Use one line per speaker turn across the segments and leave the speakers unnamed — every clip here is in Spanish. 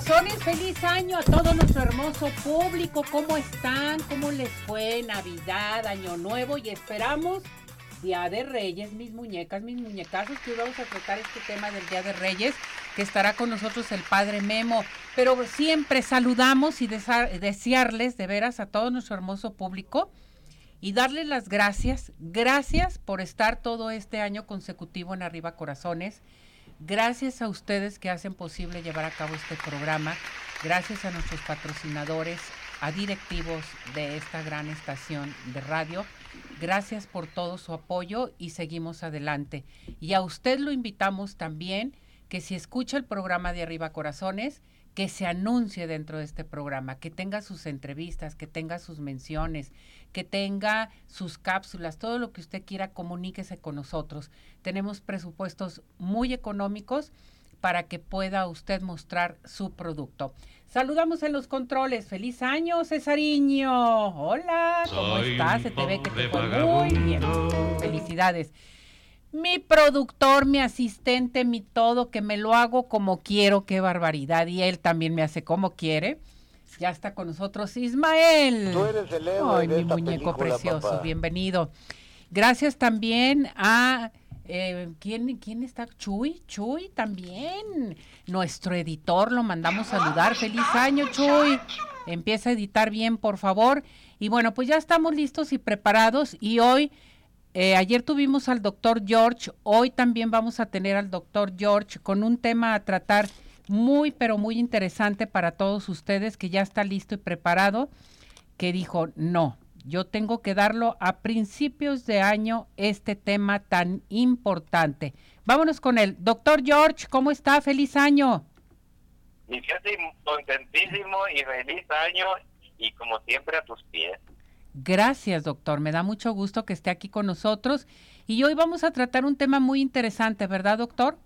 Corazones, feliz año a todo nuestro hermoso público. ¿Cómo están? ¿Cómo les fue Navidad, Año Nuevo? Y esperamos Día de Reyes, mis muñecas, mis muñecazos, que hoy vamos a tratar este tema del Día de Reyes, que estará con nosotros el Padre Memo. Pero siempre saludamos y desearles de veras a todo nuestro hermoso público y darles las gracias, gracias por estar todo este año consecutivo en Arriba Corazones Gracias a ustedes que hacen posible llevar a cabo este programa. Gracias a nuestros patrocinadores, a directivos de esta gran estación de radio. Gracias por todo su apoyo y seguimos adelante. Y a usted lo invitamos también que si escucha el programa de Arriba Corazones, que se anuncie dentro de este programa, que tenga sus entrevistas, que tenga sus menciones, que tenga sus cápsulas, todo lo que usted quiera, comuníquese con nosotros. Tenemos presupuestos muy económicos para que pueda usted mostrar su producto. Saludamos en los controles. Feliz año, Cesariño. Hola, ¿cómo estás? Se te ve que te fue muy bien. Felicidades mi productor, mi asistente, mi todo, que me lo hago como quiero, qué barbaridad. Y él también me hace como quiere. Ya está con nosotros Ismael.
Tú eres el héroe
Ay, mi muñeco precioso, bienvenido. Gracias también a eh, ¿quién, ¿quién está? Chuy, Chuy también. Nuestro editor lo mandamos saludar. Feliz año, Chuy. Empieza a editar bien, por favor. Y bueno, pues ya estamos listos y preparados y hoy eh, ayer tuvimos al doctor George, hoy también vamos a tener al doctor George con un tema a tratar muy, pero muy interesante para todos ustedes, que ya está listo y preparado, que dijo, no, yo tengo que darlo a principios de año este tema tan importante. Vámonos con él. Doctor George, ¿cómo está? Feliz año.
Y contentísimo y feliz año y como siempre a tus pies.
Gracias, doctor. Me da mucho gusto que esté aquí con nosotros. Y hoy vamos a tratar un tema muy interesante, ¿verdad, doctor?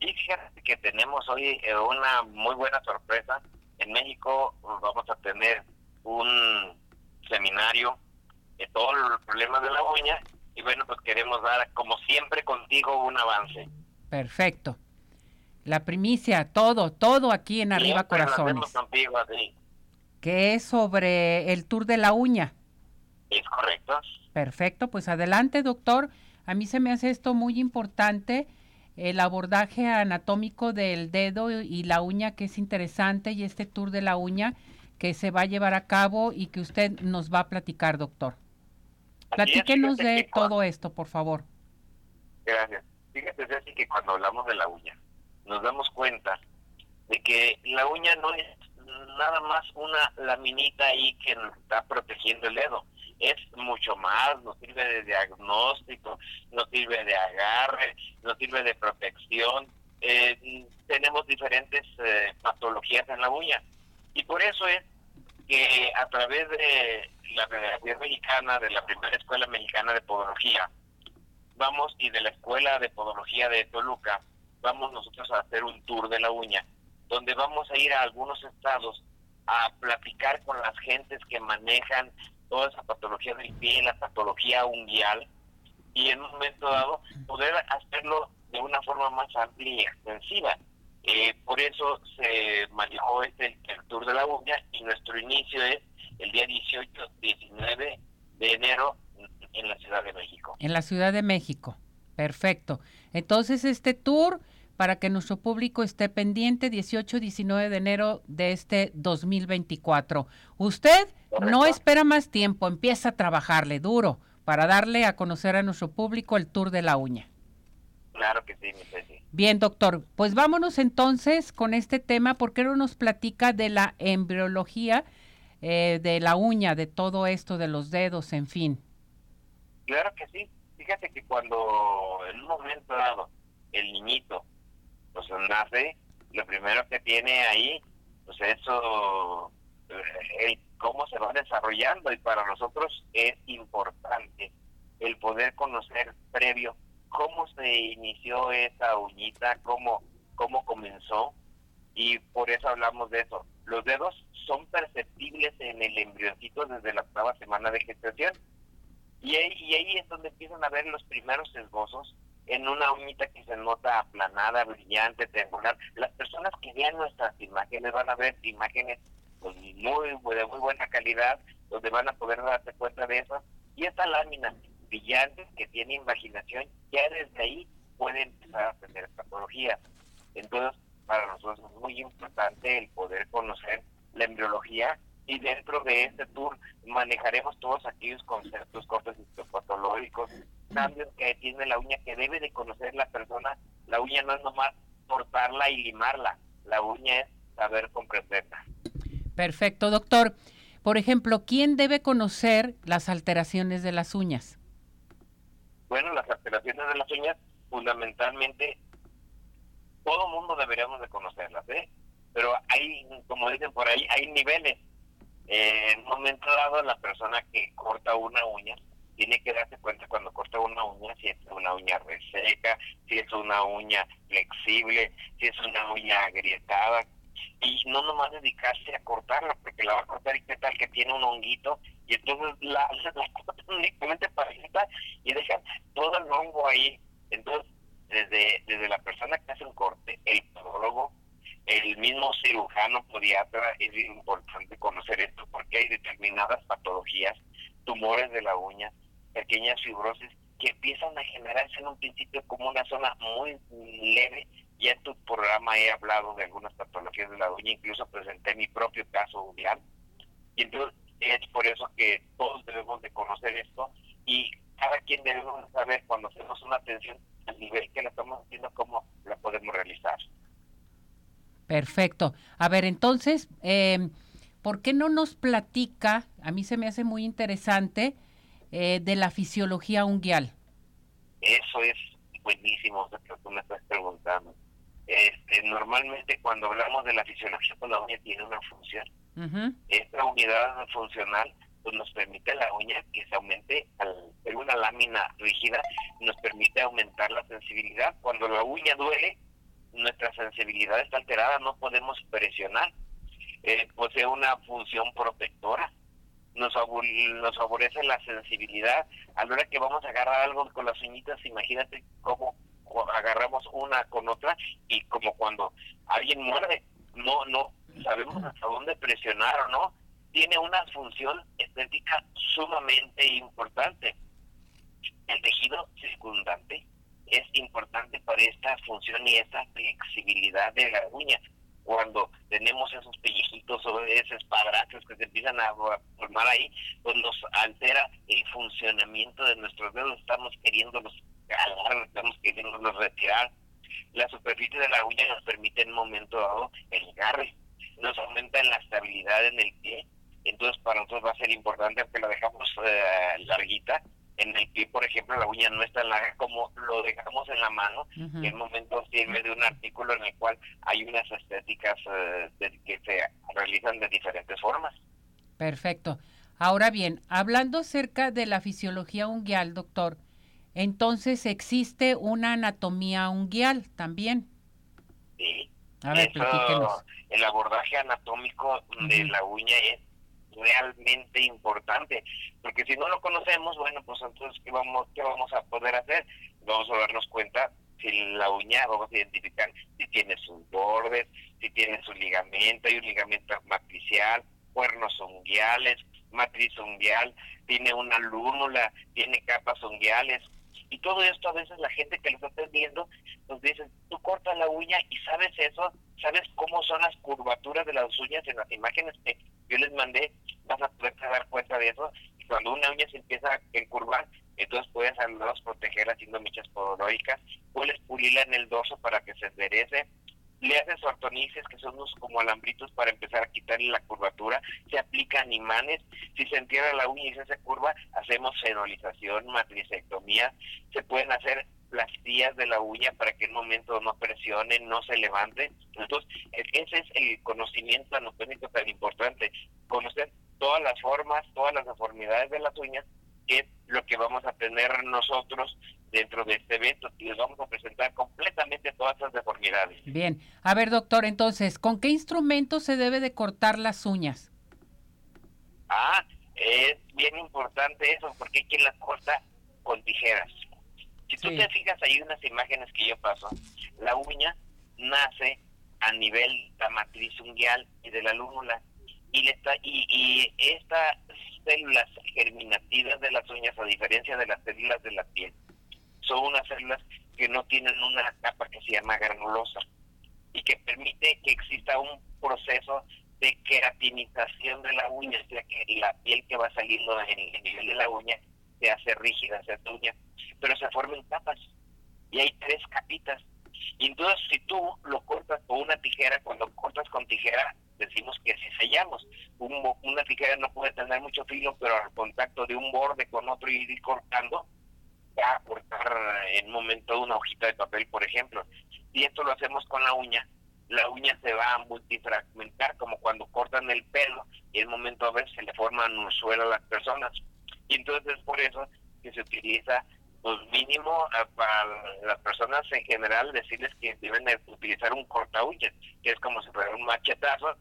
Y fíjate que tenemos hoy eh, una muy buena sorpresa. En México vamos a tener un seminario de todos los problemas de la uña. Y bueno, pues queremos dar, como siempre, contigo un avance.
Perfecto. La primicia, todo, todo aquí en Arriba Corazones.
Contigo, así
que es sobre el tour de la uña.
Es correcto.
Perfecto, pues adelante, doctor. A mí se me hace esto muy importante, el abordaje anatómico del dedo y la uña, que es interesante, y este tour de la uña que se va a llevar a cabo y que usted nos va a platicar, doctor. Platíquenos de todo esto, por favor.
Gracias. Fíjate, así que cuando hablamos de la uña, nos damos cuenta de que la uña no es nada más una laminita ahí que nos está protegiendo el dedo. Es mucho más, nos sirve de diagnóstico, nos sirve de agarre, nos sirve de protección. Eh, tenemos diferentes eh, patologías en la uña. Y por eso es que a través de la Federación Mexicana, de la primera Escuela Mexicana de Podología, vamos y de la Escuela de Podología de Toluca, vamos nosotros a hacer un tour de la uña, donde vamos a ir a algunos estados a platicar con las gentes que manejan toda esa patología del pie, la patología unguial, y en un momento dado poder hacerlo de una forma más amplia y extensiva. Eh, por eso se manejó este Tour de la Uña y nuestro inicio es el día 18, 19 de enero en la Ciudad de México.
En la Ciudad de México, perfecto. Entonces este tour para que nuestro público esté pendiente 18-19 de enero de este 2024. Usted no espera más tiempo, empieza a trabajarle duro para darle a conocer a nuestro público el tour de la uña.
Claro que sí, mi
Bien, doctor, pues vámonos entonces con este tema, porque no nos platica de la embriología eh, de la uña, de todo esto, de los dedos, en fin.
Claro que sí. Fíjate que cuando en un momento dado el niñito pues nace, lo primero que tiene ahí, pues eso, eh, cómo se va desarrollando y para nosotros es importante el poder conocer previo cómo se inició esa uñita, cómo, cómo comenzó y por eso hablamos de eso. Los dedos son perceptibles en el embrioncito desde la octava semana de gestación y ahí, y ahí es donde empiezan a ver los primeros esbozos en una uñita que se nota aplanada, brillante, triangular. Las personas que vean nuestras imágenes van a ver imágenes pues, muy, de muy buena calidad, donde van a poder darse cuenta de eso. Y esta lámina brillante que tiene imaginación, ya desde ahí puede empezar a tener patologías. Entonces, para nosotros es muy importante el poder conocer la embriología y dentro de este tour manejaremos todos aquellos conceptos cortos histopatológicos, cambios que tiene la uña que debe de conocer la persona. La uña no es nomás cortarla y limarla, la uña es saber comprenderla.
Perfecto, doctor. Por ejemplo, ¿quién debe conocer las alteraciones de las uñas?
Bueno, las alteraciones de las uñas, fundamentalmente, todo mundo deberíamos de conocerlas, ¿eh? Pero hay, como dicen por ahí, hay niveles. En un momento dado, la persona que corta una uña tiene que darse cuenta cuando corta una uña si es una uña reseca, si es una uña flexible, si es una uña agrietada, y no nomás dedicarse a cortarla, porque la va a cortar y qué tal que tiene un honguito, y entonces la, la cortan únicamente para y dejan todo el hongo ahí. Entonces, desde, desde la persona que hace un corte, el podólogo, el mismo cirujano podiatra, es importante conocer esto porque hay determinadas patologías, tumores de la uña, pequeñas fibrosis que empiezan a generarse en un principio como una zona muy leve. Ya en tu programa he hablado de algunas patologías de la uña, incluso presenté mi propio caso uñal. Y entonces es por eso que todos debemos de conocer esto y cada quien debemos saber cuando hacemos una atención al nivel que la estamos haciendo, cómo la podemos realizar.
Perfecto. A ver, entonces, eh, ¿por qué no nos platica? A mí se me hace muy interesante eh, de la fisiología unguial.
Eso es buenísimo lo que tú me estás preguntando. Este, normalmente cuando hablamos de la fisiología, pues la uña tiene una función. Esta unidad funcional pues nos permite la uña que se aumente al ser una lámina rígida, nos permite aumentar la sensibilidad. Cuando la uña duele, nuestra sensibilidad está alterada, no podemos presionar. Eh, posee una función protectora, nos, nos favorece la sensibilidad. A la hora que vamos a agarrar algo con las uñitas, imagínate cómo agarramos una con otra y como cuando alguien muerde, no, no sabemos hasta dónde presionar o no. Tiene una función estética sumamente importante. El tejido circundante es importante para esta función y esta flexibilidad de la uña. Cuando tenemos esos pellejitos o esos padrastros que se empiezan a formar ahí, pues nos altera el funcionamiento de nuestros dedos. Estamos queriéndolos jalar, estamos queriéndolos retirar. La superficie de la uña nos permite en un momento dado el agarre, nos aumenta la estabilidad en el pie. Entonces, para nosotros va a ser importante porque la dejamos eh, larguita en el pie, por ejemplo, la uña no es tan larga como lo dejamos en la mano, en el momento sirve de un artículo en el cual hay unas estéticas eh, que se realizan de diferentes formas.
Perfecto. Ahora bien, hablando acerca de la fisiología unguial, doctor, entonces existe una anatomía unguial también.
Sí. A ver, Eso, el abordaje anatómico de la uña es realmente importante, porque si no lo conocemos, bueno, pues entonces, ¿qué vamos, qué vamos a poder hacer? Vamos a darnos cuenta si la uña, vamos a identificar si tiene sus bordes, si tiene su ligamento, hay un ligamento matricial, cuernos unguiales, matriz unguial, tiene una lúnula, tiene capas unguiales, y todo esto a veces la gente que lo está atendiendo nos dice, tú cortas la uña y sabes eso, sabes cómo son las curvaturas de las uñas en las imágenes que yo les mandé, vas a poder dar cuenta de eso. Y cuando una uña se empieza a encurvar, entonces puedes al proteger haciendo michas podológicas, puedes pulirla en el dorso para que se enderece, le haces ortonices, que son unos como alambritos para empezar a quitarle la curvatura, se aplican imanes, si se entierra la uña y se hace curva, hacemos fenolización, matricectomía, se pueden hacer plastías de la uña para que en un momento no presione, no se levante. Entonces, e-, ese es el conocimiento anatómico tan importante, conocer todas las formas, todas las deformidades de las uñas, que es lo que vamos a tener nosotros dentro de este evento y les vamos a presentar completamente todas esas deformidades.
Bien, a ver doctor, entonces, ¿con qué instrumento se debe de cortar las uñas?
Ah, es bien importante eso, porque hay quien las corta con tijeras. Si tú te fijas, hay unas imágenes que yo paso. La uña nace a nivel de la matriz unguial y de la lúnula. Y, está, y, y estas células germinativas de las uñas, a diferencia de las células de la piel, son unas células que no tienen una capa que se llama granulosa y que permite que exista un proceso de queratinización de la uña, o sea que la piel que va saliendo en el nivel de la uña se hace rígida, se hace uña, pero se forman capas y hay tres capitas. Y entonces si tú lo cortas con una tijera, cuando cortas con tijera decimos que si sellamos. una tijera no puede tener mucho filo, pero al contacto de un borde con otro y ir cortando, va a cortar en un momento una hojita de papel, por ejemplo. Y esto lo hacemos con la uña la uña se va a multifragmentar como cuando cortan el pelo y en un momento a veces se le forman un suelo a las personas. Y entonces es por eso que se utiliza pues mínimo para las personas en general decirles que deben utilizar un corta que es como si fuera un machetazo.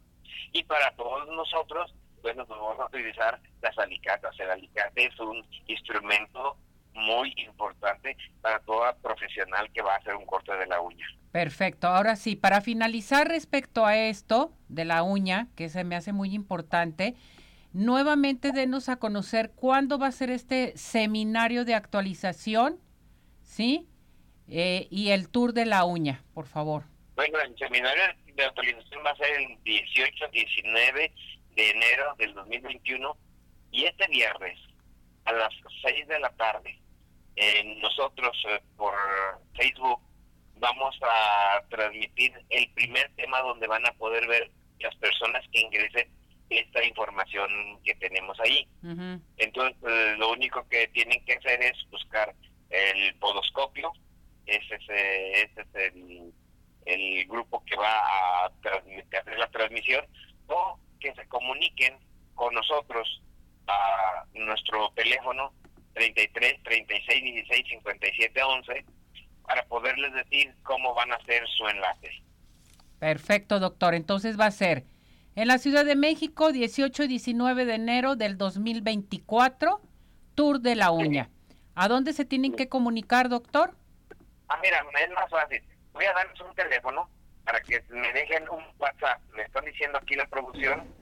Y para todos nosotros, pues vamos a utilizar las alicatas. El alicate es un instrumento muy importante para toda profesional que va a hacer un corte de la uña.
Perfecto. Ahora sí, para finalizar respecto a esto de la uña, que se me hace muy importante, nuevamente denos a conocer cuándo va a ser este seminario de actualización, ¿sí? Eh, y el tour de la uña, por favor.
Bueno, el seminario de actualización va a ser el 18-19 de enero del 2021 y este viernes a las 6 de la tarde, nosotros eh, por Facebook vamos a transmitir el primer tema donde van a poder ver las personas que ingresen esta información que tenemos ahí. Entonces, eh, lo único que tienen que hacer es buscar el podoscopio, ese es, es el, grupo que va a, hacer la transmisión, o que se comuniquen con nosotros a nuestro teléfono 33 36 16 57 11 para poderles decir cómo van a hacer su enlace.
Perfecto, doctor. Entonces va a ser en la Ciudad de México, 18 y 19 de enero del 2024, Tour de la Uña. ¿A dónde se tienen que comunicar, doctor?
Ah, mira, es más fácil. Voy a darles un teléfono para que me dejen un WhatsApp. Me están diciendo aquí la producción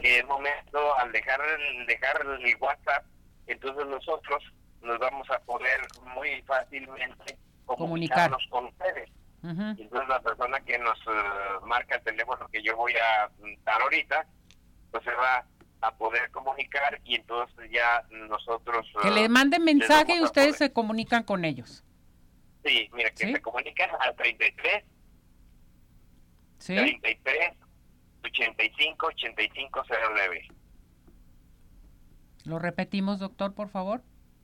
que es momento al dejar el, dejar el WhatsApp, entonces nosotros nos vamos a poder muy fácilmente comunicarnos con ustedes. Entonces la persona que nos eh, marca el teléfono que yo voy a dar ahorita, pues se va a poder comunicar y entonces ya nosotros...
Que le manden mensaje y ustedes se comunican con ellos.
Sí, mira, que se comunican al 33, ¿Sí? 33, 85, 85, 09.
¿Lo repetimos, doctor, por favor?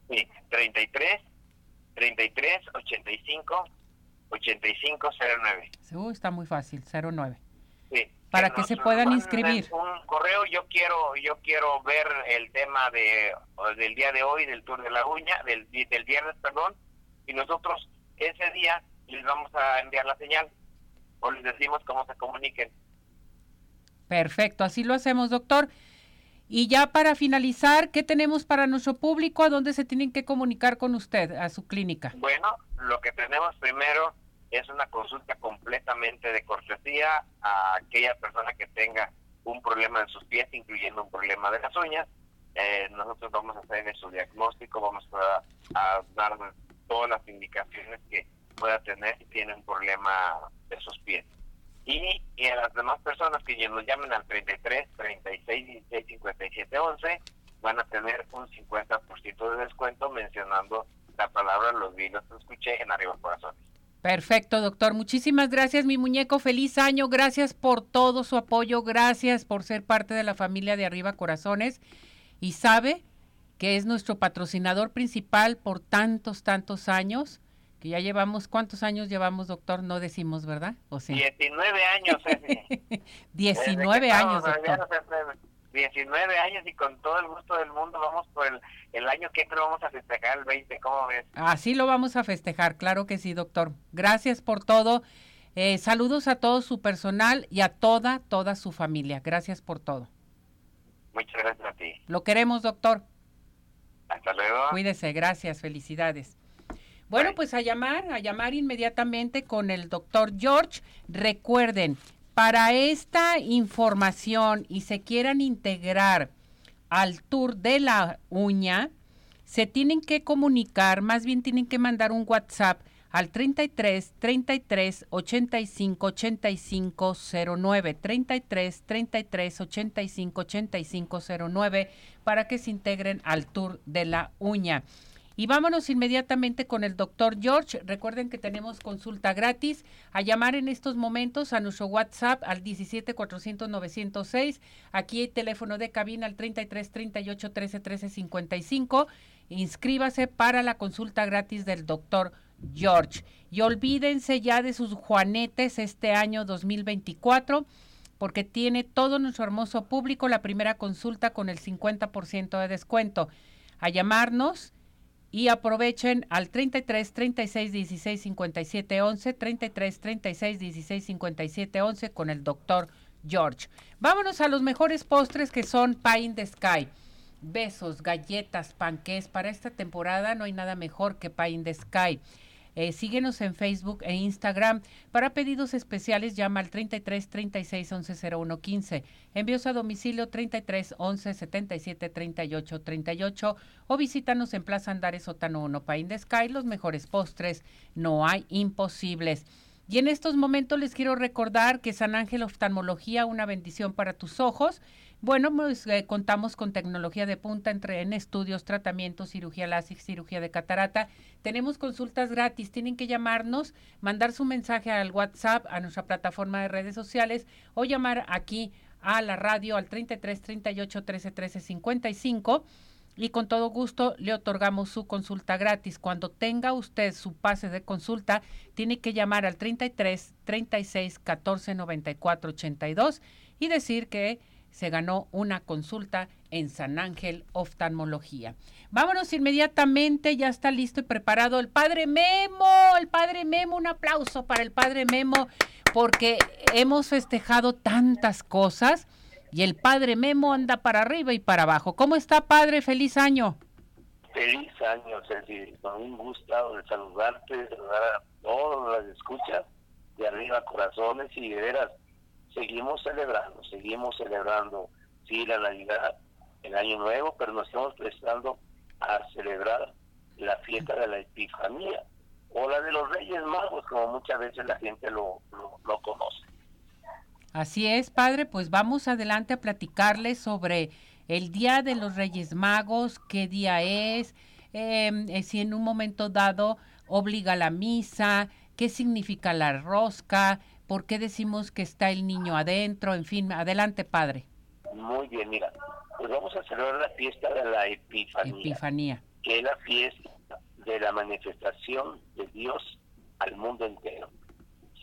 Sí, 33, 33 85 85 09.
Uh, está muy fácil, 09. Sí. Para que, se puedan inscribir.
Un correo, yo quiero yo quiero ver el tema de del día de hoy, del tour de la uña, del, del viernes, perdón, y nosotros ese día les vamos a enviar la señal o les decimos cómo se comuniquen.
Perfecto, así lo hacemos, doctor. Y ya para finalizar, ¿qué tenemos para nuestro público? ¿A dónde se tienen que comunicar con usted, a su clínica?
Bueno, lo que tenemos primero es una consulta completamente de cortesía a aquella persona que tenga un problema en sus pies, incluyendo un problema de las uñas. Eh, nosotros vamos a hacer su diagnóstico, vamos a, a, todas las indicaciones que pueda tener si tiene un problema de sus pies. Y, a las demás personas que nos llamen al 33, 36, 16, 57, 11, van a tener un 50% de descuento mencionando la palabra los vinos que escuché en Arriba Corazones.
Perfecto, doctor. Muchísimas gracias, mi muñeco. Feliz año. Gracias por todo su apoyo. Gracias por ser parte de la familia de Arriba Corazones. Y sabe que es nuestro patrocinador principal por tantos, tantos años que ya llevamos, ¿cuántos años llevamos, doctor? No decimos, ¿verdad?
¿O sí? 19 años,
19 años, doctor.
19 años y con todo el gusto del mundo vamos por el, el año que entra vamos a festejar el 20, ¿cómo ves?
Así lo vamos a festejar, claro que sí, doctor. Gracias por todo. Eh, saludos a todo su personal y a toda, toda su familia. Gracias por todo.
Muchas gracias a ti.
Lo queremos, doctor.
Hasta luego.
Cuídese, gracias, felicidades. Bueno, pues a llamar, a llamar inmediatamente con el doctor George. Recuerden, para esta información y se quieran integrar al tour de la uña, se tienen que comunicar, más bien tienen que mandar un WhatsApp al 33 33 85 85 09 33 33 85 85 09 para que se integren al tour de la uña. Y vámonos inmediatamente con el doctor George. Recuerden que tenemos consulta gratis. A llamar en estos momentos a nuestro WhatsApp al 17 400 906. Aquí hay teléfono de cabina al 33 38 13 13 55. Inscríbase para la consulta gratis del doctor George. Y olvídense ya de sus juanetes este año 2024 porque tiene todo nuestro hermoso público la primera consulta con el 50% de descuento. A llamarnos y aprovechen al 33 36 16 57 11 33 36 16 57 11 con el doctor George. Vámonos a los mejores postres que son Pie in the Sky. Besos, galletas, panqués. Para esta temporada no hay nada mejor que Pie in the Sky. Eh, síguenos en Facebook e Instagram. Para pedidos especiales llama al 33 36 11 01 15. Envíos a domicilio 33 11 77 38 38 o visítanos en Plaza Andares Sótano 1 Pain de Sky. Los mejores postres, no hay imposibles. Y en estos momentos les quiero recordar que San Ángel Oftalmología, una bendición para tus ojos. Bueno, pues eh, contamos con tecnología de punta entre en estudios, tratamientos, cirugía láser, cirugía de catarata. Tenemos consultas gratis. Tienen que llamarnos, mandar su mensaje al WhatsApp, a nuestra plataforma de redes sociales o llamar aquí a la radio al 33 38 13 13 55 y con todo gusto le otorgamos su consulta gratis. Cuando tenga usted su pase de consulta, tiene que llamar al 33 36 14 94 82 y decir que se ganó una consulta en San Ángel Oftalmología. Vámonos inmediatamente, ya está listo y preparado el Padre Memo, el Padre Memo, un aplauso para el Padre Memo, porque hemos festejado tantas cosas y el Padre Memo anda para arriba y para abajo. ¿Cómo está, Padre? Feliz año.
Feliz año, Ceci. Con un gusto de saludarte, de saludar a todos las escuchas de arriba corazones y veras seguimos celebrando, seguimos celebrando, sí, la Navidad, el Año Nuevo, pero nos estamos prestando a celebrar la fiesta de la Epifanía o la de los Reyes Magos, como muchas veces la gente lo, lo, conoce.
Así es, padre, pues vamos adelante a platicarles sobre el Día de los Reyes Magos, qué día es, em, eh, si en un momento dado obliga la misa, qué significa la rosca, ¿Por qué decimos que está el niño adentro? En fin, adelante, padre.
Muy bien, mira, pues vamos a celebrar la fiesta de la Epifanía.
Epifanía.
Que es la fiesta de la manifestación de Dios al mundo entero.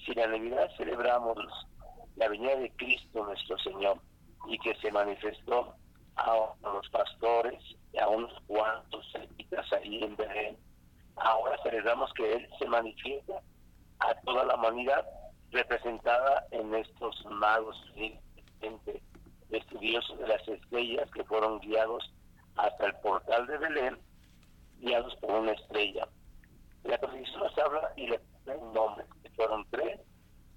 Si la Navidad celebramos la venida de Cristo nuestro Señor y que se manifestó a, los pastores y a unos cuantos ahí en Belén, ahora celebramos que Él se manifiesta a toda la humanidad representada en estos magos estudiosos de las estrellas que fueron guiados hasta el portal de Belén, guiados por una estrella. La tradición nos habla y le da un nombre, que fueron tres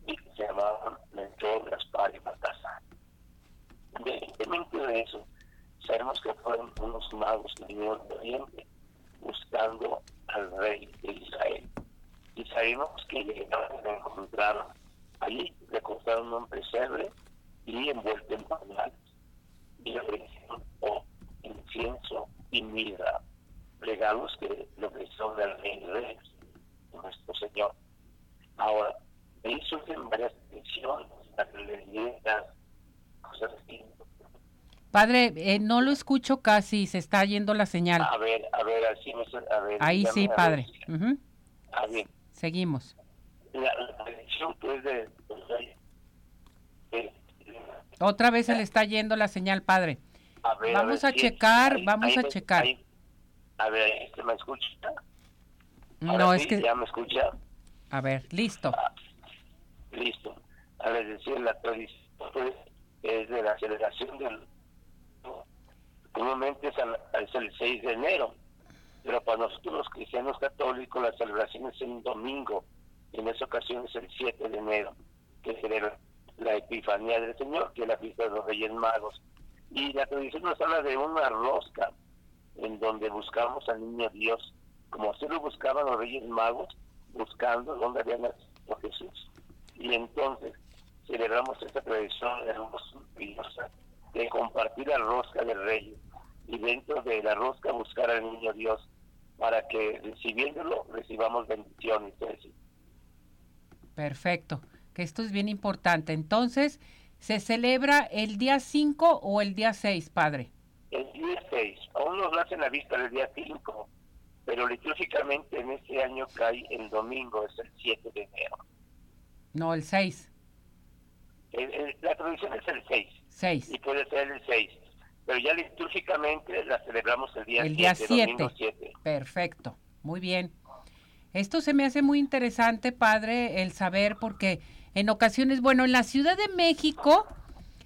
y que se llamaban Melchor, Gaspar y Baltasar. Independientemente de eso, sabemos que fueron unos magos que vinieron de Oriente buscando al rey de Israel. Y sabemos que llegaron a encontrar Allí le cortaron un pesebre y envuelto en pañales. Y le ofrecieron oh, incienso y mirra, regalos que le ofrecieron del rey de nuestro Señor. Ahora, ahí surgen varias peticiones, las cosas así.
Padre, eh, no lo escucho casi, se está yendo la señal.
A ver, a ver, así me a ver,
Ahí sí, padre.
A ver.
Seguimos
la, la tradición pues de, de,
Otra vez se le está yendo la señal, padre.
A ver,
Vamos a,
ver,
checar,
ahí-
vamos
ahí
a checar.
a ver, ¿se me escucha? Ahora
no,
sí,
es que...
¿Ya me escucha?
A ver, listo.
Listo. A ver, decir, la tradición pues, es de la celebración del... Comúnmente es, es el 6 de enero, pero para nosotros los cristianos católicos la celebración es un domingo, en esa ocasión es el 7 de enero, que celebra la Epifanía del Señor, que es la fiesta de los Reyes Magos. Y la tradición nos habla de una rosca en donde buscamos al niño Dios, como así lo buscaban los Reyes Magos, buscando dónde había nacido Jesús. Y entonces celebramos esta tradición hermosa de compartir la rosca del Rey y dentro de la rosca buscar al niño Dios para que recibiéndolo recibamos bendiciones.
Perfecto. Que esto es bien importante. Entonces, ¿se celebra el día 5 o el día 6, padre?
El día 6, aún nos lo hacen la vista del día 5, pero litúrgicamente en este año cae el domingo, es el 7 de enero.
No, el 6.
El- el- la tradición es el 6
6.
y puede ser el 6, pero ya litúrgicamente la celebramos el día
El
7,
día
domingo
7.
7.
Perfecto. Muy bien. Esto se me hace muy interesante, padre, el saber porque en ocasiones, bueno, en la Ciudad de México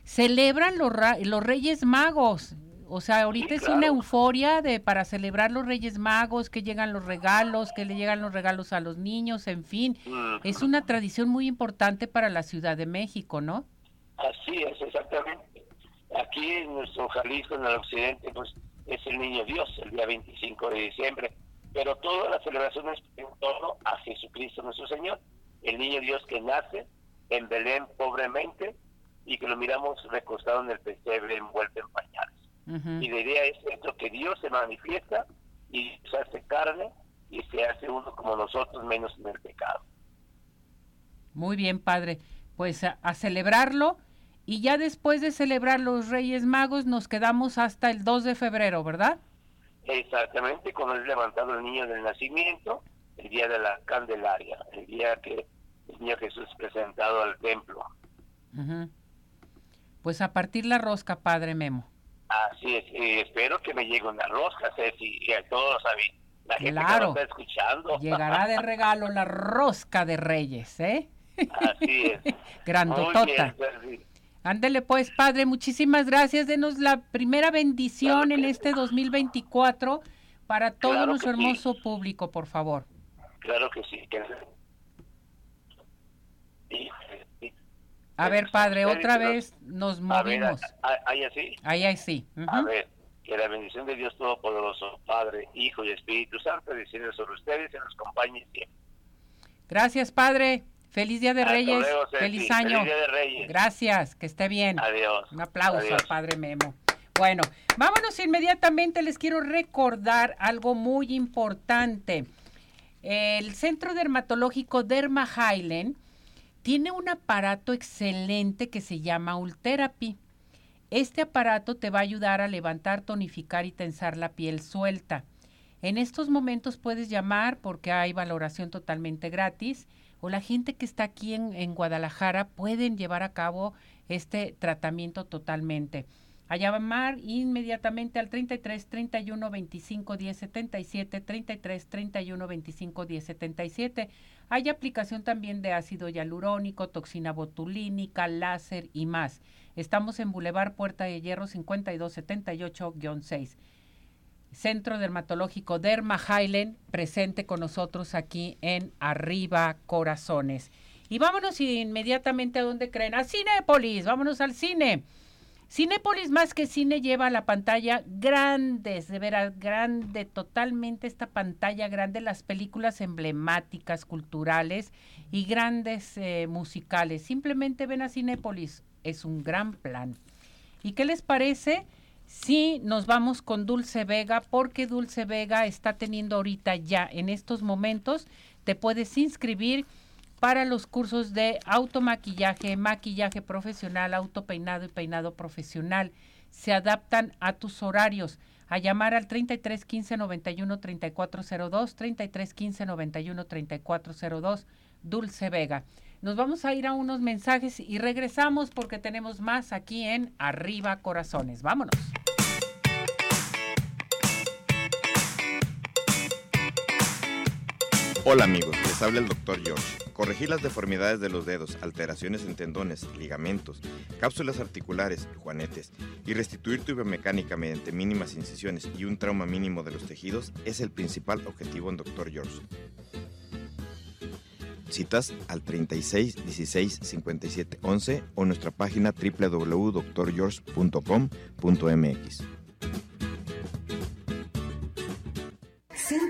celebran los, los Reyes Magos. O sea, ahorita
Sí,
es una euforia de para celebrar los Reyes Magos, que llegan los regalos, que le llegan los regalos a los niños, en fin. Es una tradición muy importante para la Ciudad de México, ¿no?
Así es, exactamente. Aquí en nuestro Jalisco, en el occidente, pues es el niño Dios, el día 25 de diciembre. Pero toda la celebración es en torno a Jesucristo nuestro Señor, el niño Dios que nace en Belén pobremente y que lo miramos recostado en el pesebre envuelto en pañales. Y la idea es esto, que Dios se manifiesta y se hace carne y se hace uno como nosotros, menos en el pecado.
Muy bien, padre. Pues a, a celebrarlo y ya después de celebrar los Reyes Magos nos quedamos hasta el 2 de febrero, ¿verdad?
Exactamente, cuando es levantado el niño del nacimiento, el día de la Candelaria, el día que el niño Jesús es presentado al templo.
Pues a partir la rosca, padre Memo.
Así es, y espero que me llegue una rosca, Ceci, y a todos. La gente que
Claro.
nos está escuchando.
Llegará de regalo la rosca de Reyes, ¿eh?
Así es. Muy
Grandotota.
bien,
Ándele pues, padre, muchísimas gracias. Denos la primera bendición
Claro
en este 2024 para todo
Claro
nuestro
sí.
hermoso público, por favor.
Claro que sí. Que... Sí, sí.
A ver, padre, otra vez nos movimos.
ahí así.
Ahí, ahí sí. Ujú.
A ver, que la bendición de Dios Todopoderoso, Padre, Hijo y Espíritu Santo, descienda sobre ustedes y los acompañe siempre.
Gracias, padre. Feliz Día de
Hasta
Reyes.
luego.
Feliz año.
Feliz Día de Reyes.
Gracias, que esté bien.
Adiós.
Un aplauso
Adiós.
al padre Memo. Bueno, vámonos inmediatamente. Les quiero recordar algo muy importante. El Centro Dermatológico Derma Highland tiene un aparato excelente que se llama Ultherapy. Este aparato te va a ayudar a levantar, tonificar y tensar la piel suelta. En estos momentos puedes llamar porque hay valoración totalmente gratis o la gente que está aquí en, en Guadalajara pueden llevar a cabo este tratamiento totalmente. A llamar inmediatamente al 33 31 25 10 77, 33 31 25 10 77. Hay aplicación también de ácido hialurónico, toxina botulínica, láser y más. Estamos en Boulevard Puerta de Hierro 5278-6. Centro Dermatológico Derma Highland, presente con nosotros aquí en Arriba Corazones. Y vámonos inmediatamente a donde creen, a Cinépolis, vámonos al cine. Cinépolis más que cine lleva la pantalla grandes, de veras grande, totalmente esta pantalla grande, las películas emblemáticas, culturales y grandes eh, musicales. Simplemente ven a Cinépolis, es un gran plan. ¿Y qué les parece? Si nos vamos con Dulce Vega, porque Dulce Vega está teniendo ahorita ya en estos momentos, te puedes inscribir para los cursos de automaquillaje, maquillaje profesional, autopeinado y peinado profesional. Se adaptan a tus horarios. A llamar al 33 15 91 3402, 33 15 91 3402, Dulce Vega. Nos vamos a ir a unos mensajes y regresamos porque tenemos más aquí en Arriba Corazones. Vámonos.
Hola amigos, les habla el doctor George. Corregir las deformidades de los dedos, alteraciones en tendones, ligamentos, cápsulas articulares, juanetes y restituir tu biomecánica mediante mínimas incisiones y un trauma mínimo de los tejidos es el principal objetivo en Dr. George. Citas al 36 16 57 11 o nuestra página www.drgeorge.com.mx.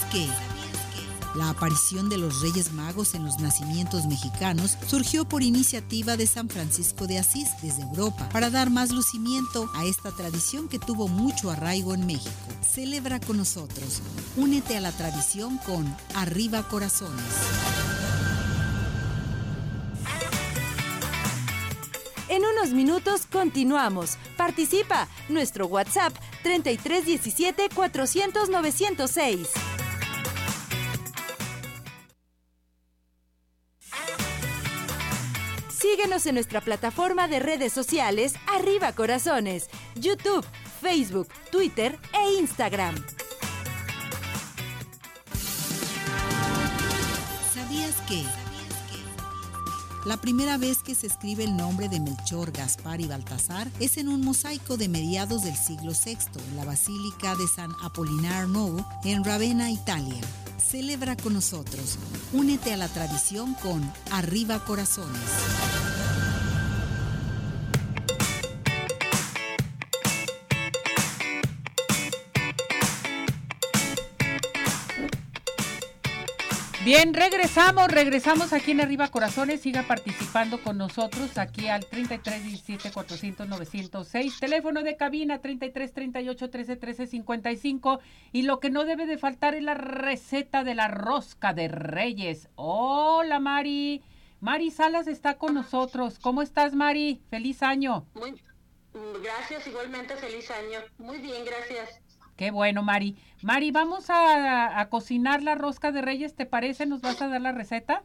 ¿Sabías que? La aparición de los Reyes Magos en los nacimientos mexicanos surgió por iniciativa de San Francisco de Asís desde Europa para dar más lucimiento a esta tradición que tuvo mucho arraigo en México. Celebra con nosotros. Únete a la tradición con Arriba Corazones.
En unos minutos continuamos. Participa. Nuestro WhatsApp 3317 400 906. Síguenos en nuestra plataforma de redes sociales Arriba Corazones, YouTube, Facebook, Twitter e Instagram.
¿Sabías que? La primera vez que se escribe el nombre de Melchor, Gaspar y Baltasar es en un mosaico de mediados del siglo VI en la Basílica de San Apolinar Novo en Ravenna, Italia. Celebra con nosotros. Únete a la tradición con Arriba Corazones.
Bien, regresamos, regresamos aquí en Arriba Corazones. Siga participando con nosotros aquí al 3317 400 906, teléfono de cabina 33 38 13 13 55. Y lo que no debe de faltar es la receta de la rosca de Reyes. Hola, Mari. Mari Salas está con nosotros. ¿Cómo estás, Mari? Feliz año.
Gracias, igualmente feliz año. Muy bien, gracias.
Qué bueno, Mari. Mari, vamos a, a, cocinar la rosca de reyes, ¿te parece? ¿Nos vas a dar la receta?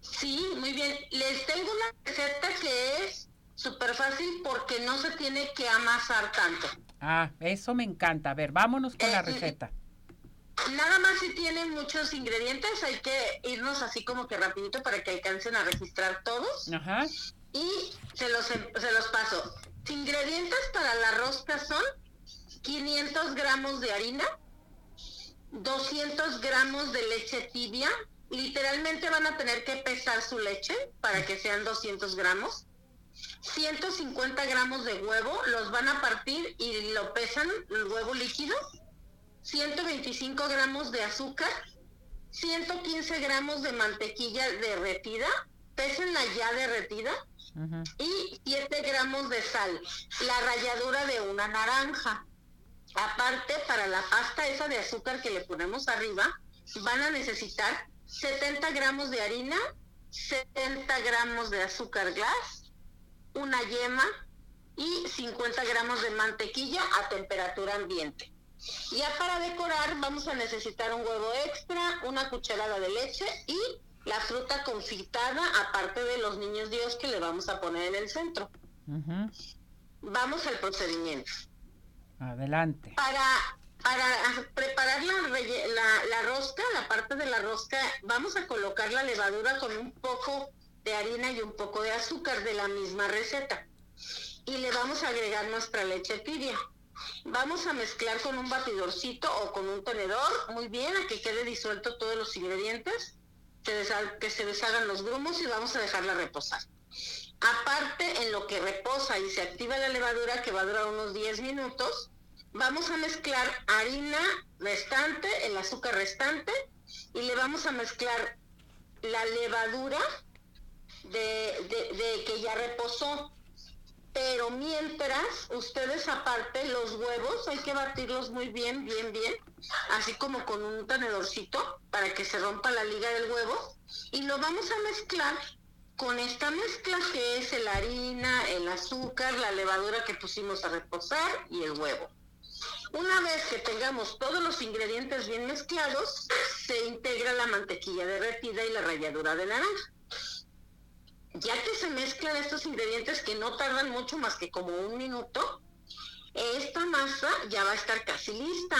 Sí, muy bien. Les tengo una receta que es súper fácil porque no se tiene que amasar tanto.
Ah, eso me encanta. A ver, vámonos con eh, la receta.
Nada más si tienen muchos ingredientes, hay que irnos así como que rapidito para que alcancen a registrar todos.
Ajá.
Y se los, se los paso. Ingredientes para la rosca son 500 gramos de harina, 200 gramos de leche tibia, literalmente van a tener que pesar su leche para que sean 200 gramos, 150 gramos de huevo, los van a partir y lo pesan, el huevo líquido, 125 gramos de azúcar, 115 gramos de mantequilla derretida, pésenla ya derretida, y 7 gramos de sal, la ralladura de una naranja. Aparte, para la pasta esa de azúcar que le ponemos arriba, van a necesitar 70 gramos de harina, 70 gramos de azúcar glass, una yema y 50 gramos de mantequilla a temperatura ambiente. Ya para decorar vamos a necesitar un huevo extra, una cucharada de leche y la fruta confitada, aparte de los niños Dios que le vamos a poner en el centro. Vamos al procedimiento.
Adelante.
Para, para preparar la, la, la, rosca, la parte de la rosca, vamos a colocar la levadura con un poco de harina y un poco de azúcar de la misma receta. y le vamos a agregar nuestra leche tibia. Vamos a mezclar con un batidorcito o con un tenedor, muy bien, a que quede disuelto todos los ingredientes, que se deshagan los grumos y vamos a dejarla reposar. Aparte, en lo que reposa y se activa la levadura, que va a durar unos 10 minutos, vamos a mezclar harina restante, el azúcar restante, y le vamos a mezclar la levadura de, que ya reposó. Pero mientras, ustedes aparte, los huevos hay que batirlos muy bien, bien, bien, así como con un tenedorcito para que se rompa la liga del huevo. Y lo vamos a mezclar con esta mezcla que es la harina, el azúcar, la levadura que pusimos a reposar y el huevo. Una vez que tengamos todos los ingredientes bien mezclados, se integra la mantequilla derretida y la ralladura de naranja. Ya que se mezclan estos ingredientes que no tardan mucho más que como un minuto, esta masa ya va a estar casi lista.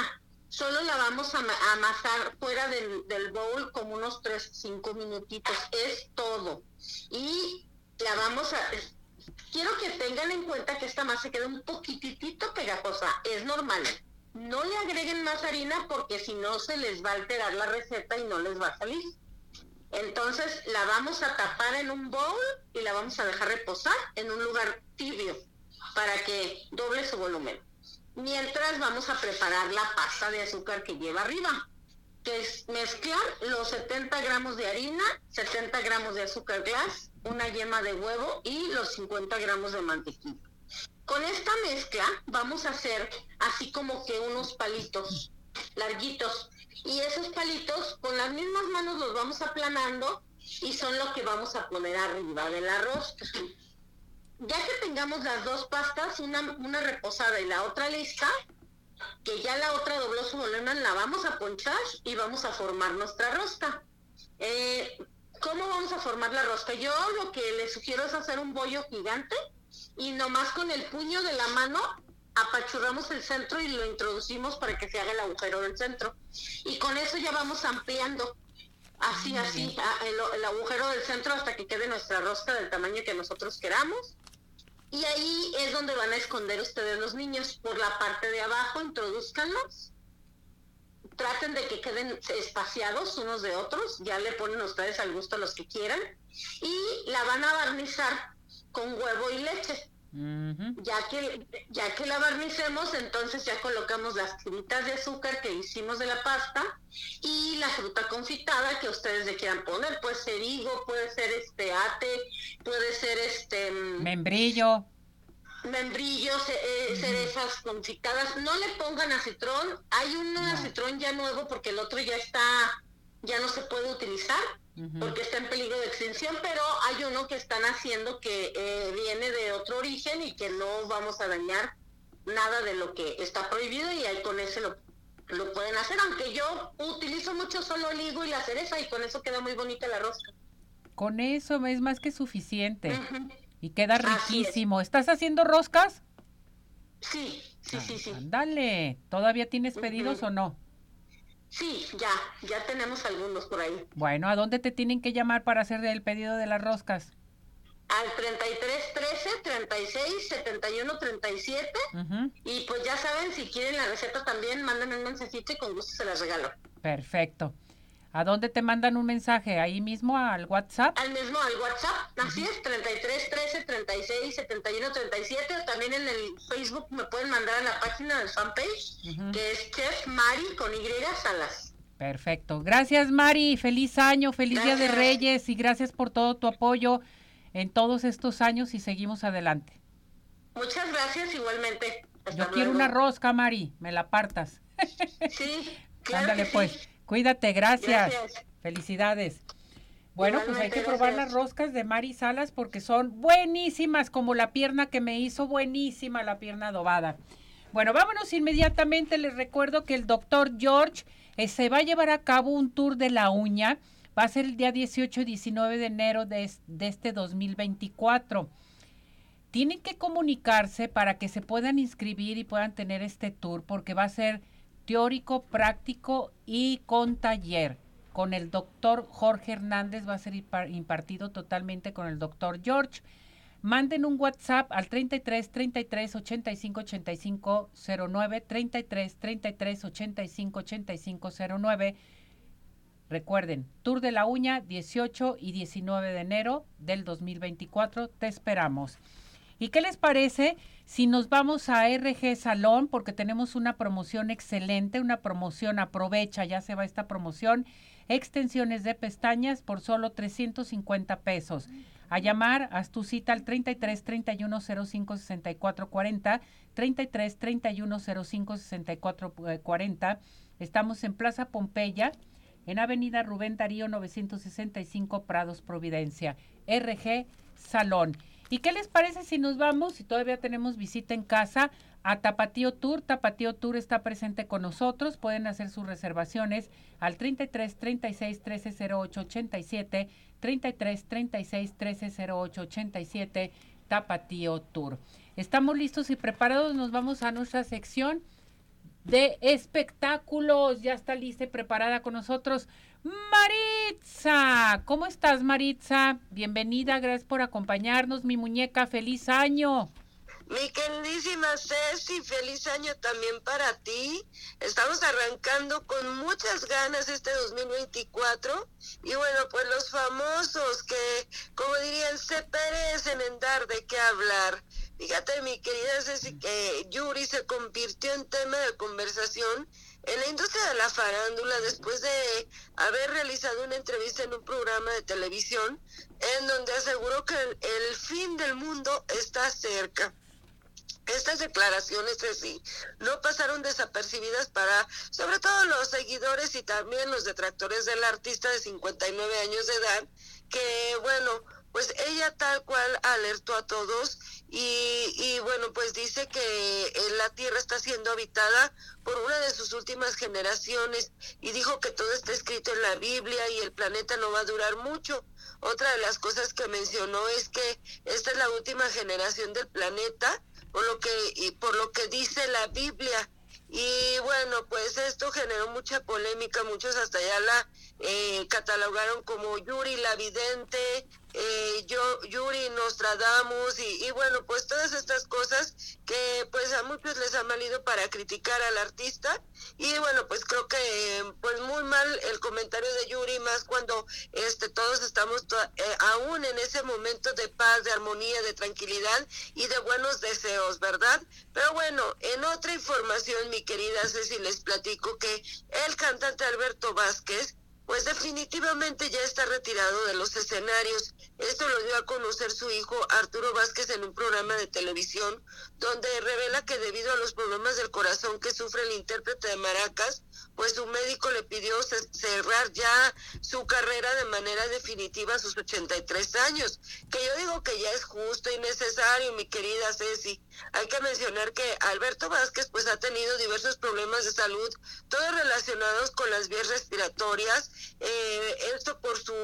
Solo la vamos a amasar fuera del, del bowl como unos 3, 5 minutitos. Es todo. Y la vamos a quiero que tengan en cuenta que esta masa queda un poquitito pegajosa, es normal. No le agreguen más harina porque si no se les va a alterar la receta y no les va a salir. Entonces la vamos a tapar en un bowl y la vamos a dejar reposar en un lugar tibio para que doble su volumen. Mientras vamos a preparar la pasta de azúcar que lleva arriba, que es mezclar los 70 gramos de harina, 70 gramos de azúcar glass, una yema de huevo y los 50 gramos de mantequilla. Con esta mezcla vamos a hacer así como que unos palitos larguitos y esos palitos con las mismas manos los vamos aplanando y son lo que vamos a poner arriba del arroz. Ya que tengamos las dos pastas, una, una reposada y la otra lista, que ya la otra dobló su volumen, la vamos a ponchar y vamos a formar nuestra rosca. Eh, ¿Cómo vamos a formar la rosca? Yo lo que les sugiero es hacer un bollo gigante y nomás con el puño de la mano apachurramos el centro y lo introducimos para que se haga el agujero del centro. Y con eso ya vamos ampliando así, así, el, el, agujero del centro hasta que quede nuestra rosca del tamaño que nosotros queramos. Y ahí es donde van a esconder ustedes los niños. Por la parte de abajo, introduzcanlos traten de que queden espaciados unos de otros, ya le ponen ustedes al gusto los que quieran, y la van a barnizar con huevo y leche. Ya que ya que la barnicemos, entonces ya colocamos las tiritas de azúcar que hicimos de la pasta y la fruta confitada que ustedes le quieran poner, puede ser higo, puede ser este ate, puede ser este
mm, membrillo.
membrillos, eh, cerezas confitadas. No le pongan acitrón. Hay un acitrón ya nuevo porque el otro ya está, ya no se puede utilizar porque está en peligro de extinción, pero hay uno que están haciendo que eh, viene de otro origen y que no vamos a dañar nada de lo que está prohibido y ahí con ese lo, lo pueden hacer, aunque yo utilizo mucho solo el higo y la cereza y con eso queda muy bonita la rosca.
Con eso es más que suficiente. Y queda riquísimo. ¿Estás haciendo roscas?
Sí, sí, sí, sí.
Dale, ¿todavía tienes pedidos o no?
Sí, ya, ya tenemos algunos por ahí.
Bueno, ¿a dónde te tienen que llamar para hacer el pedido de las roscas?
Al 33 13 36 71 37. Y pues ya saben, si quieren la receta también, mándenme un mensajito y con gusto se las regalo.
Perfecto. ¿A dónde te mandan un mensaje? ¿Ahí mismo al WhatsApp?
Al mismo, al WhatsApp, así es, 33 13 36 71 37. O también en el Facebook me pueden mandar a la página del fanpage, que es Chef Mari con Y Salas.
Perfecto. Gracias, Mari. Feliz año, feliz Día de Reyes y gracias por todo tu apoyo en todos estos años y seguimos adelante.
Muchas gracias, igualmente.
Yo quiero una rosca, Mari. Me la partas.
Sí, claro.
Ándale, pues. Cuídate, gracias. Felicidades. Bueno, pues hay que probar las roscas de Mari Salas porque son buenísimas, como la pierna que me hizo buenísima, la pierna adobada. Bueno, vámonos inmediatamente. Les recuerdo que el doctor George eh, se va a llevar a cabo un tour de la uña. Va a ser el día 18 y 19 de enero de, de este 2024. Tienen que comunicarse para que se puedan inscribir y puedan tener este tour porque va a ser teórico, práctico y con taller. Con el doctor Jorge Hernández va a ser impartido totalmente con el doctor George. Manden un WhatsApp al 33 33 85 85 09, 33 33 85 85 09. Recuerden, Tour de la Uña 18 y 19 de enero del 2024. Te esperamos. ¿Y qué les parece si nos vamos a RG Salón? Porque tenemos una promoción excelente, una promoción, aprovecha, ya se va esta promoción, extensiones de pestañas por solo 350 pesos. A llamar, haz tu cita al 33 31 05 64 40, 33 31 05 64 40. Estamos en Plaza Pompeya, en Avenida Rubén Darío 965 Prados Providencia. RG Salón. ¿Y qué les parece si nos vamos, si todavía tenemos visita en casa, a Tapatío Tour? Tapatío Tour está presente con nosotros. Pueden hacer sus reservaciones al 33 36 13 08 87, 33 36 13 08 87, Tapatío Tour. Estamos listos y preparados. Nos vamos a nuestra sección de espectáculos. Ya está lista y preparada con nosotros Maritza. ¿Cómo estás, Maritza? Bienvenida, gracias por acompañarnos, mi muñeca. Feliz año.
Mi queridísima Ceci, feliz año también para ti. Estamos arrancando con muchas ganas este 2024 y bueno, pues los famosos que, como dirían, se perecen en dar de qué hablar. Fíjate, mi querida Ceci, que Yuri se convirtió en tema de conversación en la industria de la farándula después de haber realizado una entrevista en un programa de televisión en donde aseguró que el, fin del mundo está cerca. Estas declaraciones, sí, no pasaron desapercibidas para, sobre todo los seguidores y también los detractores del artista de 59 años de edad, que, bueno, pues ella tal cual alertó a todos y, y, bueno, pues dice que eh, la Tierra está siendo habitada por una de sus últimas generaciones y dijo que todo está escrito en la Biblia y el planeta no va a durar mucho. Otra de las cosas que mencionó es que esta es la última generación del planeta, por lo que, y por lo que dice la Biblia. Y bueno, pues esto generó mucha polémica, muchos hasta ya la eh, catalogaron como Yuri la vidente, eh, yo, Yuri Nostradamus y, y bueno, pues todas estas cosas que pues a muchos les han valido para criticar al artista y bueno, pues creo que pues muy mal el comentario de Yuri más cuando este todos estamos eh, aún en ese momento de paz, de armonía, de tranquilidad y de buenos deseos, ¿verdad? Pero bueno, en otra información, mi querida Ceci, les platico que el cantante Alberto Vázquez pues definitivamente ya está retirado de los escenarios. Esto lo dio a conocer su hijo Arturo Vázquez en un programa de televisión donde revela que debido a los problemas del corazón que sufre el intérprete de maracas, pues su médico le pidió cerrar ya su carrera de manera definitiva a sus 83 años, que yo digo que ya es justo y necesario, mi querida Ceci. Hay que mencionar que Alberto Vázquez pues ha tenido diversos problemas de salud, todos relacionados con las vías respiratorias, eh, esto por su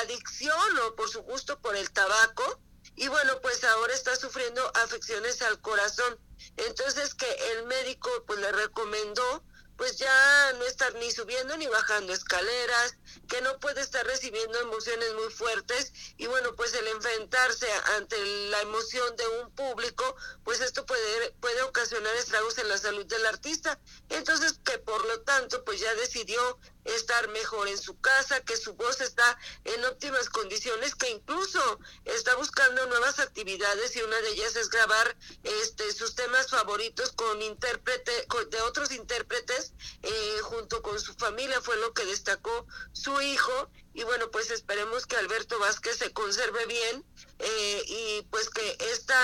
adicción o por su gusto por el tabaco, y bueno, pues ahora está sufriendo afecciones al corazón. Entonces que el médico pues le recomendó pues ya no estar ni subiendo ni bajando escaleras, que no puede estar recibiendo emociones muy fuertes y bueno, pues el enfrentarse ante la emoción de un público, pues esto puede, puede ocasionar estragos en la salud del artista. Entonces que por lo tanto pues ya decidió estar mejor en su casa, que su voz está en óptimas condiciones, que incluso está buscando nuevas actividades y una de ellas es grabar este sus temas favoritos con intérprete de otros intérpretes eh, junto con su familia fue lo que destacó su hijo y bueno pues esperemos que Alberto Vázquez se conserve bien eh, y pues que esta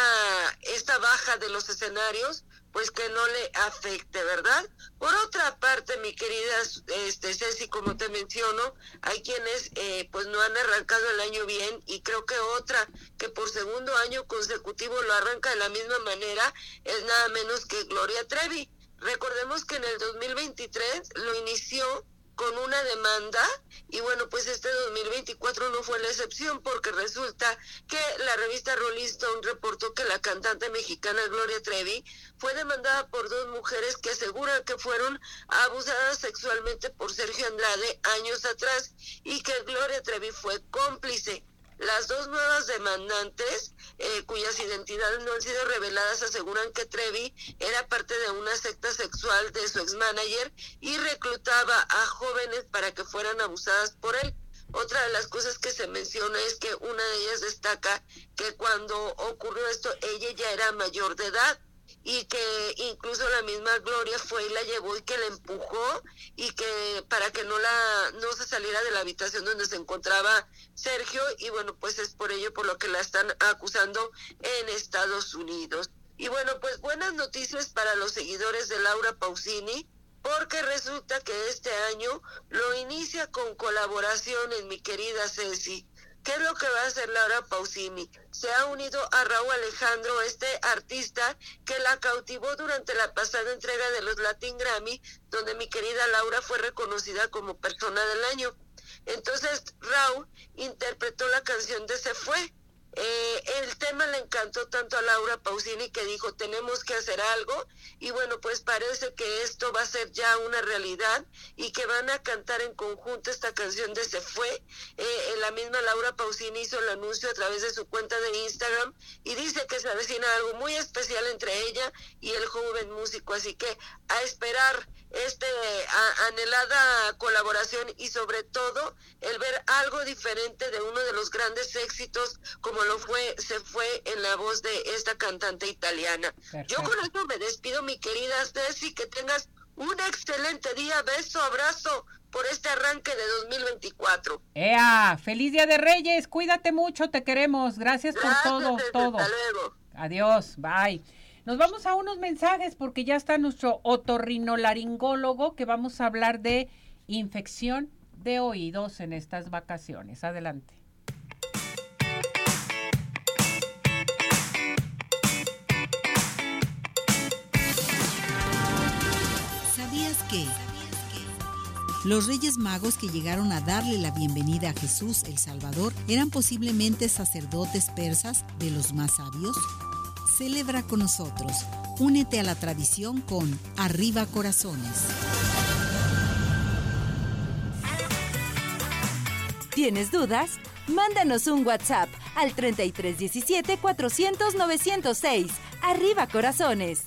esta baja de los escenarios pues que no le afecte, ¿verdad? Por otra mi querida este, Ceci, como te menciono, hay quienes eh, pues no han arrancado el año bien y creo que otra que por segundo año consecutivo lo arranca de la misma manera es nada menos que Gloria Trevi. Recordemos que en el 2023 lo inició con una demanda y bueno, pues este 2024 no fue la excepción porque resulta que la revista Rolling Stone reportó que la cantante mexicana Gloria Trevi fue demandada por dos mujeres que aseguran que fueron abusadas sexualmente por Sergio Andrade años atrás y que Gloria Trevi fue cómplice. Las dos nuevas demandantes, eh, cuyas identidades no han sido reveladas, aseguran que Trevi era parte de una secta sexual de su ex-manager y reclutaba a jóvenes para que fueran abusadas por él. Otra de las cosas que se menciona es que una de ellas destaca que cuando ocurrió esto, ella ya era mayor de edad y que incluso la misma Gloria fue y la llevó y que la empujó y que para que no la no se saliera de la habitación donde se encontraba Sergio y bueno pues es por ello por lo que la están acusando en Estados Unidos. Y bueno pues buenas noticias para los seguidores de Laura Pausini porque resulta que este año lo inicia con colaboraciones mi querida Ceci ¿Qué es lo que va a hacer Laura Pausini? Se ha unido a Raúl Alejandro, este artista que la cautivó durante la pasada entrega de los Latin Grammy, donde mi querida Laura fue reconocida como persona del año. Entonces Raúl interpretó la canción de Se Fue eh, el tema le encantó tanto a Laura Pausini que dijo tenemos que hacer algo y bueno pues parece que esto va a ser ya una realidad y que van a cantar en conjunto esta canción de Se fue. Eh, la misma Laura Pausini hizo el anuncio a través de su cuenta de Instagram y dice que se avecina algo muy especial entre ella y el joven músico. Así que a esperar este anhelada colaboración y sobre todo el ver algo diferente de uno de los grandes éxitos como lo fue se fue en la voz de esta cantante italiana. Yo con esto me despido mi querida Ceci, que tengas un excelente día, beso, abrazo por este arranque de 2024.
¡Ea! ¡Feliz Día de Reyes! Cuídate mucho, te queremos. Gracias, por todo, todo.
Hasta luego.
Adiós, bye. Nos vamos a unos mensajes porque ya está nuestro otorrinolaringólogo que vamos a hablar de infección de oídos en estas vacaciones. Adelante.
¿Sabías que? Los reyes magos que llegaron a darle la bienvenida a Jesús el Salvador eran posiblemente sacerdotes persas de los más sabios. Celebra con nosotros. Únete a la tradición con Arriba Corazones.
¿Tienes dudas? Mándanos un WhatsApp al 3317 400 906. Arriba Corazones.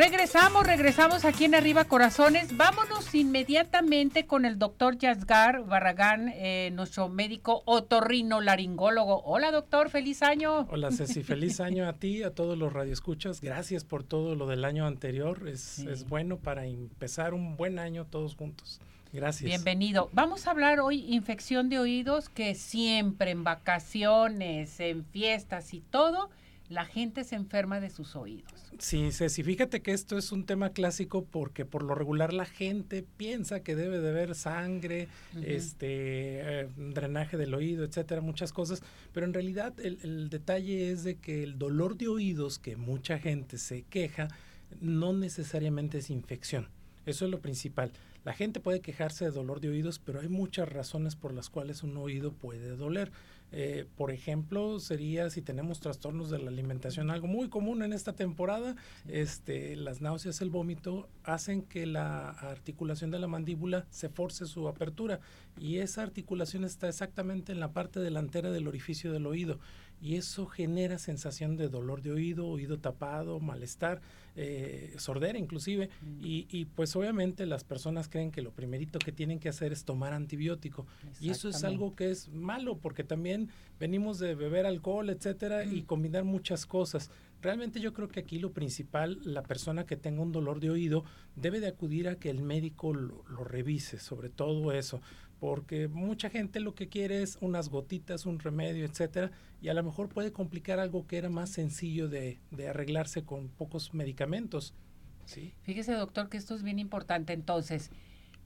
Regresamos, regresamos aquí en Arriba Corazones. Vámonos inmediatamente con el doctor Yasgar Barragán, eh, nuestro médico otorrino laringólogo. Hola doctor, feliz año.
Hola Ceci, feliz año a ti, a todos los radioescuchas. Gracias por todo lo del año anterior. Es, es bueno para empezar un buen año todos juntos. Gracias.
Bienvenido. Vamos a hablar hoy infección de oídos que siempre en vacaciones, en fiestas y todo, la gente se enferma de sus oídos.
Sí, Ceci, fíjate que esto es un tema clásico porque por lo regular la gente piensa que debe de haber sangre, este, eh, drenaje del oído, etcétera, muchas cosas, pero en realidad el, el detalle es de que el dolor de oídos que mucha gente se queja no necesariamente es infección. Eso es lo principal. La gente puede quejarse de dolor de oídos, pero hay muchas razones por las cuales un oído puede doler. Eh, por ejemplo, sería si tenemos trastornos de la alimentación, algo muy común en esta temporada, este, las náuseas, el vómito, hacen que la articulación de la mandíbula se force su apertura y esa articulación está exactamente en la parte delantera del orificio del oído y eso genera sensación de dolor de oído, oído tapado, malestar, eh, sordera inclusive. Y, y, pues obviamente las personas creen que lo primerito que tienen que hacer es tomar antibiótico. Y eso es algo que es malo porque también venimos de beber alcohol, etcétera y combinar muchas cosas. Realmente yo creo que aquí lo principal, la persona que tenga un dolor de oído debe de acudir a que el médico lo, lo revise, sobre todo eso, porque mucha gente lo que quiere es unas gotitas, un remedio, etcétera, y a lo mejor puede complicar algo que era más sencillo de, de arreglarse con pocos medicamentos. ¿sí?
Fíjese, doctor, que esto es bien importante. Entonces,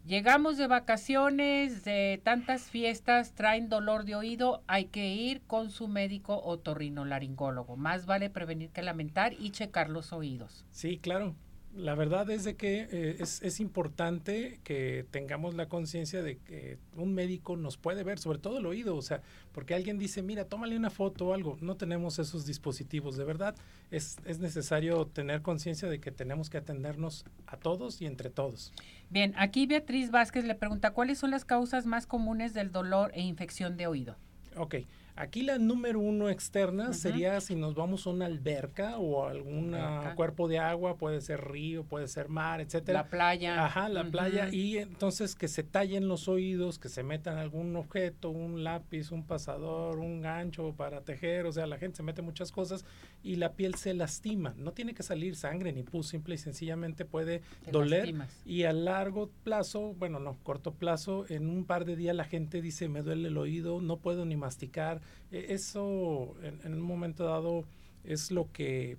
Llegamos de vacaciones, de tantas fiestas, traen dolor de oído, hay que ir con su médico otorrinolaringólogo. Más vale prevenir que lamentar y checar los oídos.
Sí, claro la verdad es de que eh, es, es, importante que tengamos la conciencia de que un médico nos puede ver, sobre todo el oído, o sea, porque alguien dice, mira, tómale una foto o algo, no tenemos esos dispositivos, de verdad es, es necesario tener conciencia de que tenemos que atendernos a todos y entre todos.
Bien, aquí Beatriz Vázquez le pregunta, ¿cuáles son las causas más comunes del dolor e infección de oído?
Ok, Aquí la número uno externa sería si nos vamos a una alberca o algún cuerpo de agua, puede ser río, puede ser mar, etcétera.
La playa.
Ajá, la playa. Y entonces que se tallen los oídos, que se metan algún objeto, un lápiz, un pasador, un gancho para tejer. O sea, la gente se mete muchas cosas y la piel se lastima. No tiene que salir sangre ni pus, simple y sencillamente puede doler. Y a largo plazo, bueno, no, corto plazo, en un par de días la gente dice, me duele el oído, no puedo ni masticar eso en, un momento dado es lo que,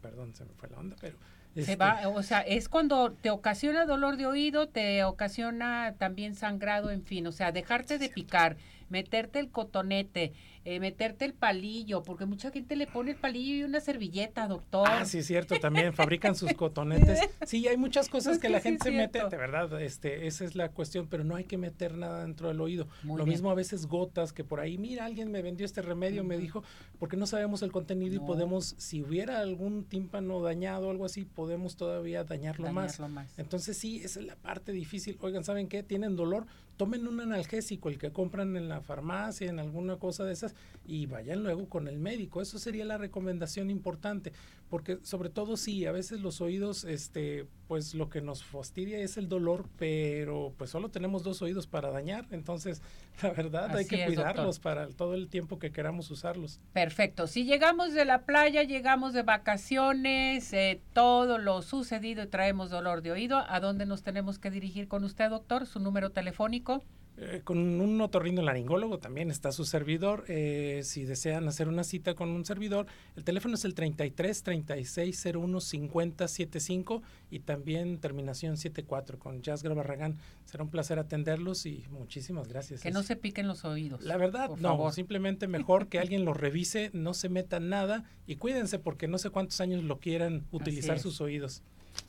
perdón, se me fue la onda, pero...
Se este va, o sea, es cuando te ocasiona dolor de oído, te ocasiona también sangrado, en fin, o sea, dejarte de picar, meterte el cotonete, eh, meterte el palillo, porque mucha gente le pone el palillo y una servilleta, doctor.
Ah, sí, es cierto, también fabrican sus cotonetes. Sí, hay muchas cosas que, la gente se mete, de verdad, este, esa es la cuestión, pero no hay que meter nada dentro del oído. Lo mismo a veces gotas que por ahí, mira, alguien me vendió este remedio, me dijo, porque no sabemos el contenido y podemos, si hubiera algún tímpano dañado o algo así, podemos todavía dañarlo, más. más. Entonces sí, esa es la parte difícil. Oigan, ¿saben qué? ¿Tienen dolor? Tomen un analgésico, el que compran en la farmacia, en alguna cosa de esas, y vayan luego con el médico. Eso sería la recomendación importante, porque sobre todo sí, a veces los oídos, este, pues lo que nos fastidia es el dolor, pero pues solo tenemos dos oídos para dañar, entonces la verdad hay que cuidarlos para todo el tiempo que queramos usarlos.
Perfecto, si llegamos de la playa, llegamos de vacaciones, eh, todo lo sucedido y traemos dolor de oído, ¿a dónde nos tenemos que dirigir con usted, doctor? ¿Su número telefónico?
Eh, con un otorrino laringólogo también está su servidor. Eh, si desean hacer una cita con un servidor, el teléfono es el 33 36 01 50 75 y también terminación 74 con Jasgra Barragán. Será un placer atenderlos y muchísimas gracias.
Que no se piquen los oídos.
La verdad, no, simplemente mejor que alguien los revise, no se meta nada y cuídense porque no sé cuántos años lo quieran utilizar sus oídos.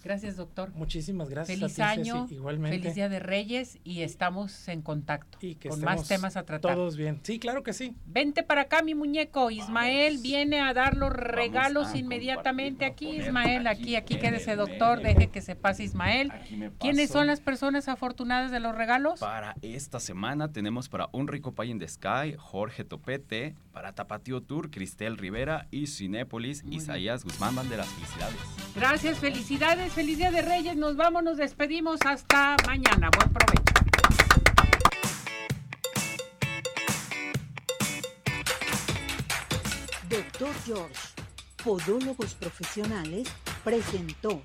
Gracias, doctor.
Muchísimas gracias.
Feliz año, igualmente. Feliz Día de Reyes y estamos en contacto y con más temas a tratar.
Todos bien. Sí, claro que sí.
Vente para acá, mi muñeco. Ismael viene a dar los regalos inmediatamente aquí. Ismael, aquí, aquí quédese, doctor. Deje que se pase Ismael. ¿Quiénes son las personas afortunadas de los regalos?
Para esta semana tenemos para Un Rico Pay in the Sky, Jorge Topete, para Tapatío Tour, Cristel Rivera y Cinépolis, Isaías Guzmán Banderas. Felicidades.
Gracias, felicidades feliz Día de Reyes. Nos vamos, nos despedimos. Hasta mañana. Buen provecho.
Doctor George, Podólogos Profesionales, presentó